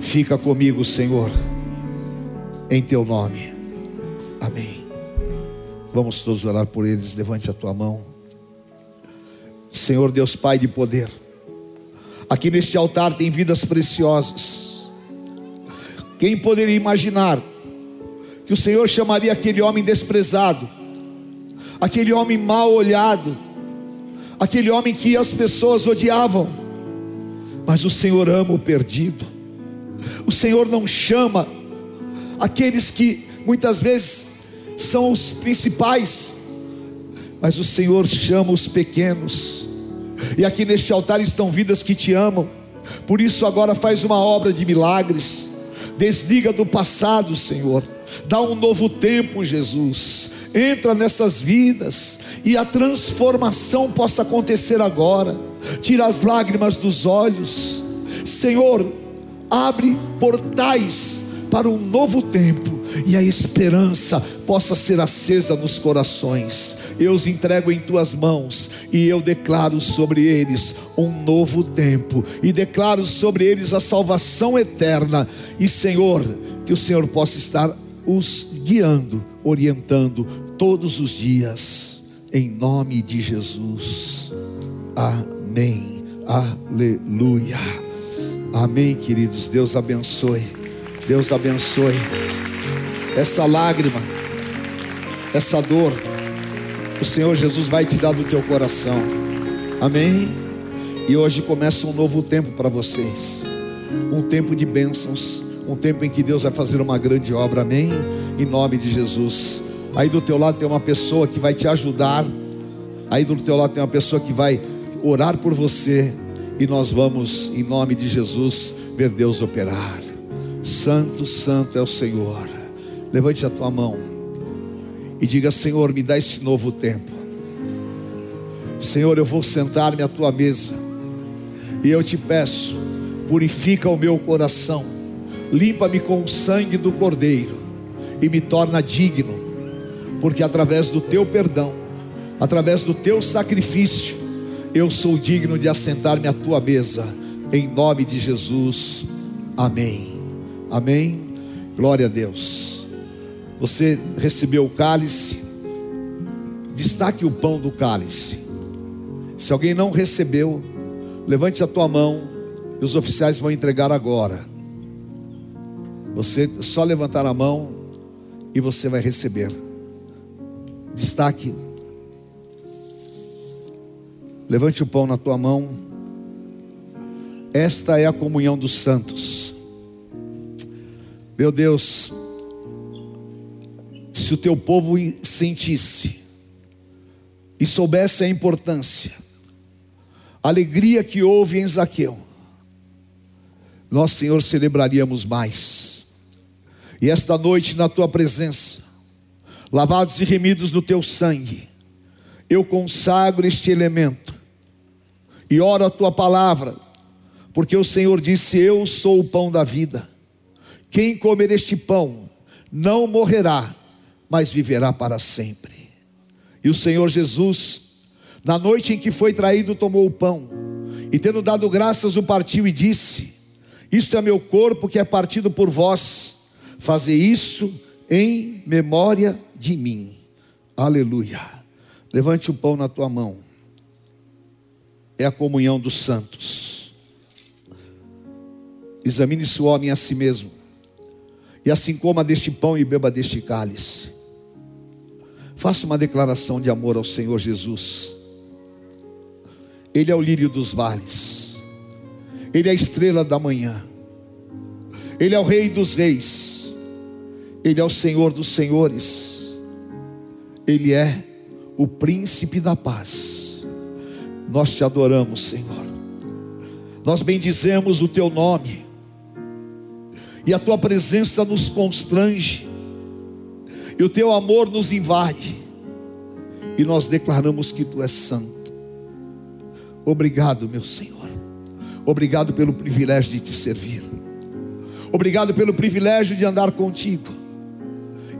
Fica comigo, Senhor, em teu nome. Amém. Vamos todos orar por eles. Levante a tua mão. Senhor Deus Pai de poder. Aqui neste altar tem vidas preciosas. Quem poderia imaginar que o Senhor chamaria aquele homem desprezado, aquele homem mal olhado, aquele homem que as pessoas odiavam, mas o Senhor ama o perdido. O Senhor não chama aqueles que muitas vezes são os principais, mas o Senhor chama os pequenos. E aqui neste altar estão vidas que te amam. Por isso agora faz uma obra de milagres. Desliga do passado, Senhor. Dá um novo tempo, Jesus. Entra nessas vidas e a transformação possa acontecer agora. Tira as lágrimas dos olhos. Senhor, abre portais para um novo tempo e a esperança possa ser acesa nos corações. Eu os entrego em tuas mãos e eu declaro sobre eles um novo tempo e declaro sobre eles a salvação eterna. E Senhor, que o Senhor possa estar os guiando, orientando todos os dias, em nome de Jesus. Amém. Aleluia. Amém, queridos. Deus abençoe. Deus abençoe. Essa lágrima, essa dor, o Senhor Jesus vai te dar do teu coração. Amém. E hoje começa um novo tempo para vocês. Um tempo de bênçãos, um tempo em que Deus vai fazer uma grande obra. Amém. Em nome de Jesus. Aí do teu lado tem uma pessoa que vai te ajudar. Aí do teu lado tem uma pessoa que vai orar por você. E nós vamos, em nome de Jesus, ver Deus operar. Santo, santo é o Senhor. Levante a tua mão e diga: Senhor, me dá esse novo tempo. Senhor, eu vou sentar-me à tua mesa e eu te peço, purifica o meu coração, limpa-me com o sangue do Cordeiro e me torna digno, porque através do teu perdão, através do teu sacrifício, eu sou digno de assentar-me à tua mesa, em nome de Jesus. Amém. Amém. Glória a Deus. Você recebeu o cálice, destaque o pão do cálice. Se alguém não recebeu, levante a tua mão e os oficiais vão entregar agora. Você só levantar a mão e você vai receber. Destaque. Levante o pão na tua mão. Esta é a comunhão dos santos. Meu Deus, se o teu povo sentisse e soubesse a importância, a alegria que houve em Zaqueu, nós, Senhor, celebraríamos mais. E esta noite, na tua presença, lavados e remidos no teu sangue, eu consagro este elemento e oro a tua palavra, porque o Senhor disse: Eu sou o pão da vida. Quem comer este pão não morrerá, mas viverá para sempre. E o Senhor Jesus, na noite em que foi traído, tomou o pão E tendo dado graças, o partiu e disse: Isto é meu corpo que é partido por vós, fazer isso em memória de mim. Aleluia. Levante o pão na tua mão. É a comunhão dos santos. Examine-se o homem a si mesmo. E assim coma deste pão e beba deste cálice. Faça uma declaração de amor ao Senhor Jesus. Ele é o lírio dos vales. Ele é a estrela da manhã. Ele é o rei dos reis. Ele é o Senhor dos senhores. Ele é o príncipe da paz. Nós te adoramos, Senhor. Nós bendizemos o teu nome. E a tua presença nos constrange. E o teu amor nos invade. E nós declaramos que tu és santo. Obrigado, meu Senhor. Obrigado pelo privilégio de te servir. Obrigado pelo privilégio de andar contigo.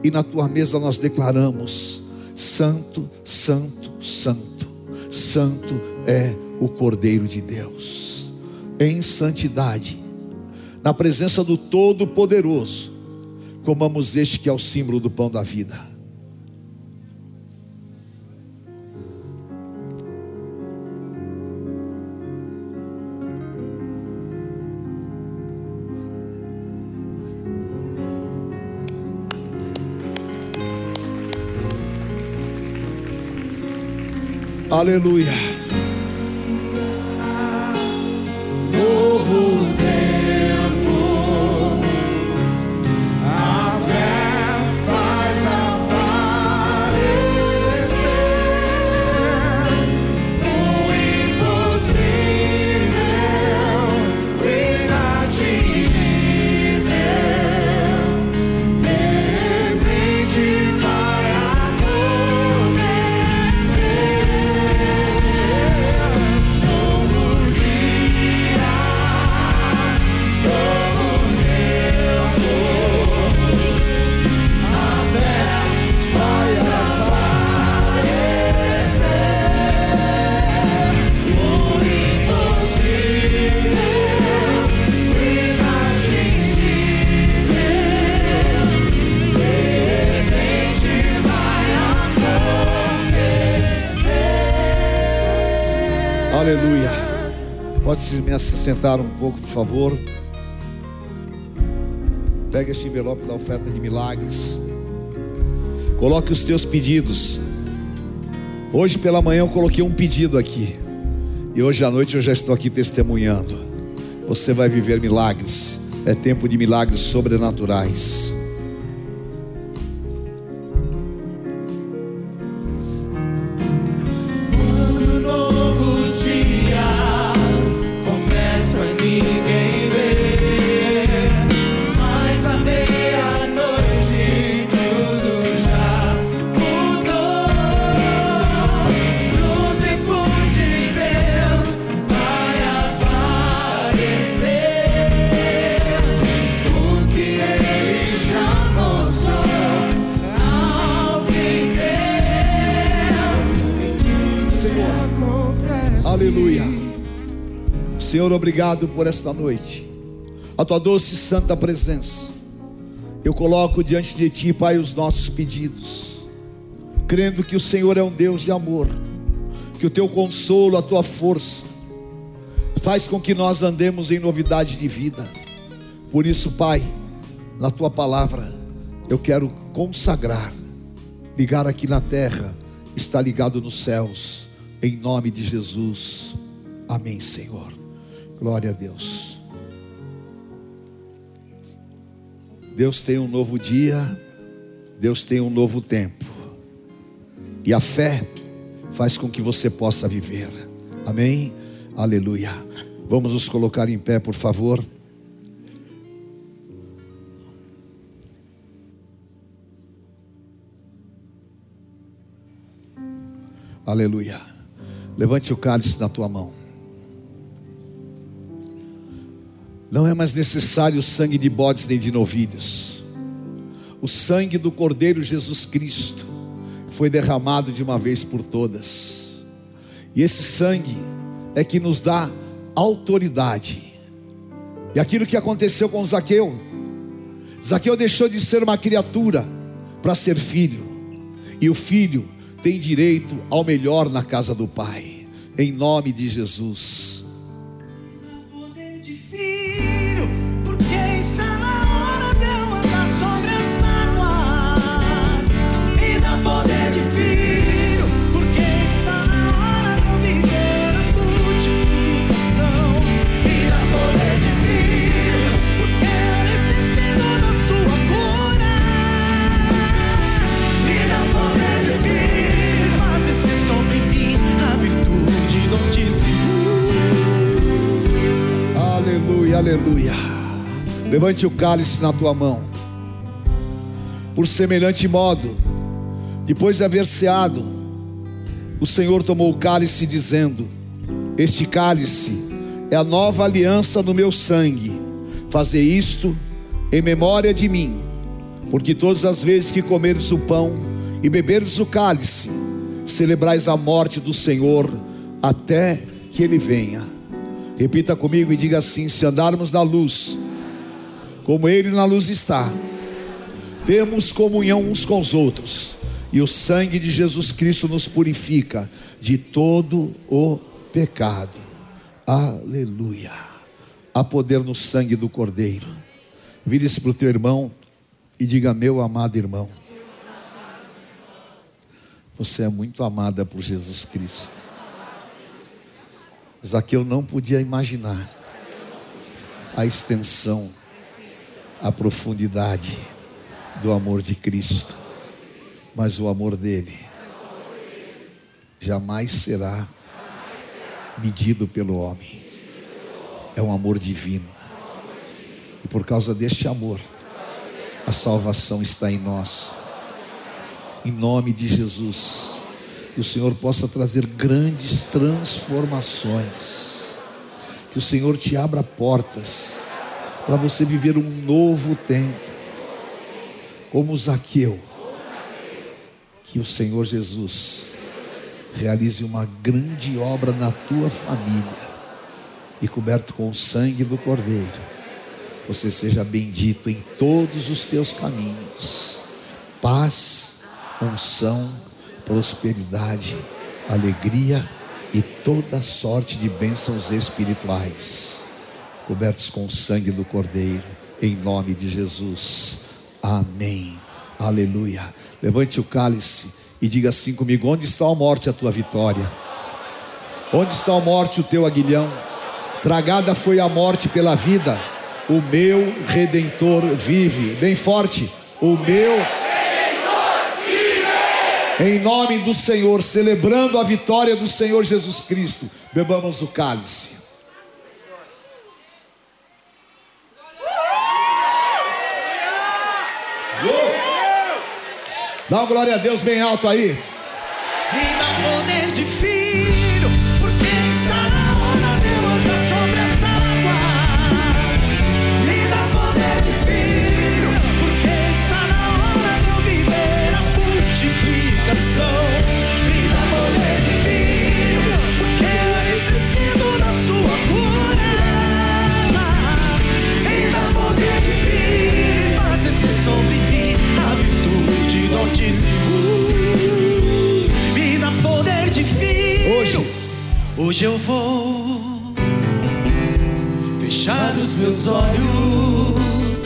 E na tua mesa nós declaramos: Santo, Santo, Santo. Santo é o Cordeiro de Deus. Em santidade, na presença do Todo-Poderoso, comamos este que é o símbolo do pão da vida. Aleluia. Aleluia. Pode se me assentar um pouco, por favor. Pega este envelope da oferta de milagres. Coloque os teus pedidos. Hoje pela manhã eu coloquei um pedido aqui. E hoje à noite eu já estou aqui testemunhando. Você vai viver milagres. É tempo de milagres sobrenaturais. Obrigado por esta noite. A tua doce e santa presença. Eu coloco diante de ti, Pai, os nossos pedidos. Crendo que o Senhor é um Deus de amor. Que o teu consolo, a tua força faz com que nós andemos em novidade de vida. Por isso, Pai, na tua palavra, eu quero consagrar, ligar aqui na terra, está ligado nos céus, em nome de Jesus. Amém, Senhor. Glória a Deus. Deus tem um novo dia, Deus tem um novo tempo. E a fé faz com que você possa viver. Amém? Aleluia. Vamos nos colocar em pé, por favor. Aleluia. Levante o cálice na tua mão. Não é mais necessário o sangue de bodes nem de novilhos. O sangue do Cordeiro Jesus Cristo foi derramado de uma vez por todas. E esse sangue é que nos dá autoridade. E aquilo que aconteceu com Zaqueu, Zaqueu deixou de ser uma criatura para ser filho, e o filho tem direito ao melhor na casa do Pai, em nome de Jesus. Aleluia. Levante o cálice na tua mão. Por semelhante modo, depois de haver ceado, o Senhor tomou o cálice, dizendo: Este cálice é a nova aliança no meu sangue. Fazer isto em memória de mim, porque todas as vezes que comeres o pão e beberes o cálice, celebrais a morte do Senhor até que ele venha. Repita comigo e diga assim: se andarmos na luz, como Ele na luz está, temos comunhão uns com os outros, e o sangue de Jesus Cristo nos purifica de todo o pecado. Aleluia. Há poder no sangue do Cordeiro. Vire-se para o teu irmão e diga: Meu amado irmão, você é muito amada por Jesus Cristo. Zaqueu não podia imaginar a extensão, a profundidade do amor de Cristo, mas o amor dele jamais será medido pelo homem. É um amor divino. E por causa deste amor, a salvação está em nós. Em nome de Jesus que o Senhor possa trazer grandes transformações, que o Senhor te abra portas para você viver um novo tempo, como Zaqueu, que o Senhor Jesus realize uma grande obra na tua família. E coberto com o sangue do Cordeiro, você seja bendito em todos os teus caminhos, paz, unção, prosperidade, alegria e toda sorte de bênçãos espirituais, cobertos com o sangue do Cordeiro, em nome de Jesus. Amém. Aleluia. Levante o cálice e diga assim comigo: onde está a morte, a tua vitória? Onde está a morte, o teu aguilhão? Tragada foi a morte pela vida, o meu redentor vive. Bem forte, o meu em nome do Senhor, celebrando a vitória do Senhor Jesus Cristo, bebamos o cálice. Dá uma glória a Deus bem alto aí. Hoje eu vou fechar os meus olhos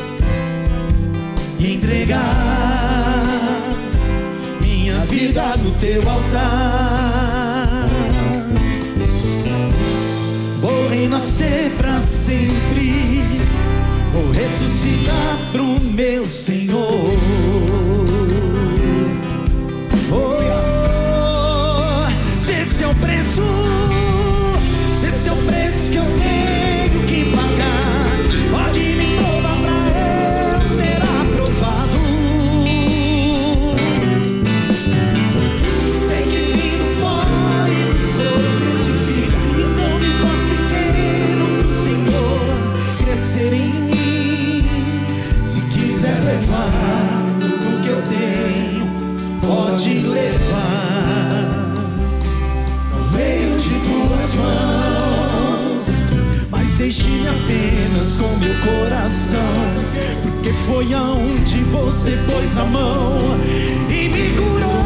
e entregar minha vida no teu altar. Vou renascer pra sempre. Vou ressuscitar pro meu Senhor. Apenas com meu coração. Porque foi aonde você pôs a mão e me curou.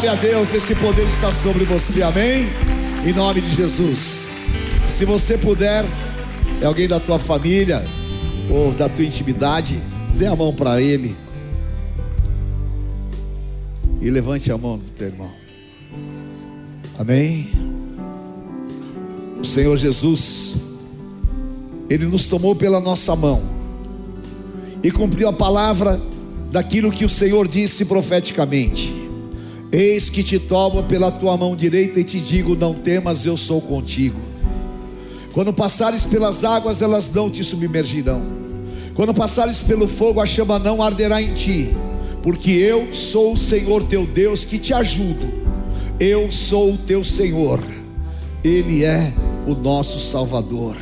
Glória a Deus, esse poder está sobre você, amém? Em nome de Jesus. Se você puder, é alguém da tua família ou da tua intimidade, dê a mão para ele. E levante a mão do teu irmão. Amém? O Senhor Jesus, Ele nos tomou pela nossa mão e cumpriu a palavra daquilo que o Senhor disse profeticamente. Eis que te tomo pela tua mão direita e te digo: não temas, eu sou contigo. Quando passares pelas águas, elas não te submergirão. Quando passares pelo fogo, a chama não arderá em ti, porque eu sou o Senhor teu Deus que te ajudo. Eu sou o teu Senhor. Ele é o nosso Salvador.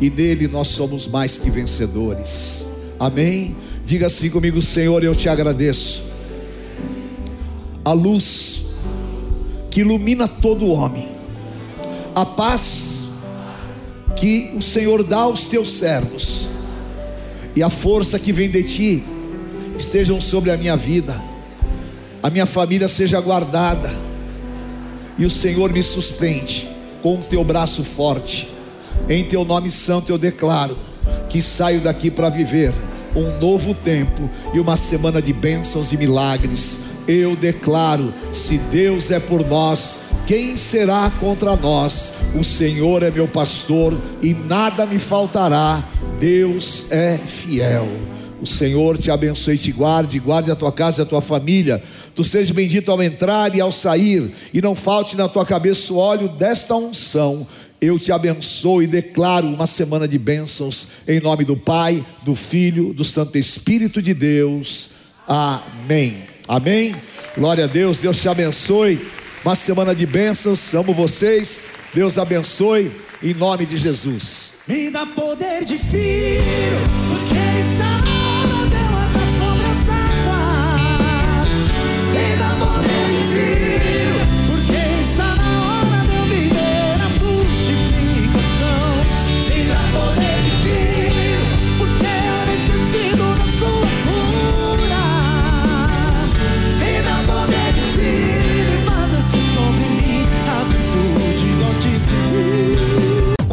E nele nós somos mais que vencedores. Amém? Diga assim comigo, Senhor, eu te agradeço. A luz que ilumina todo homem. A paz que o Senhor dá aos teus servos. E a força que vem de ti estejam sobre a minha vida. A minha família seja guardada. E o Senhor me sustente com o teu braço forte. Em teu nome santo eu declaro que saio daqui para viver um novo tempo e uma semana de bênçãos e milagres. Eu declaro: se Deus é por nós, quem será contra nós? O Senhor é meu pastor e nada me faltará. Deus é fiel. O Senhor te abençoe e te guarde, guarde a tua casa e a tua família. Tu sejas bendito ao entrar e ao sair, e não falte na tua cabeça o óleo desta unção. Eu te abençoo e declaro uma semana de bênçãos em nome do Pai, do Filho, do Santo Espírito de Deus. Amém. Amém. Glória a Deus. Deus te abençoe. Uma semana de bênçãos. Amo vocês. Deus abençoe em nome de Jesus. Me dá poder de filho, porque está na hora de eu andar sobre as águas. Me dá poder de filho,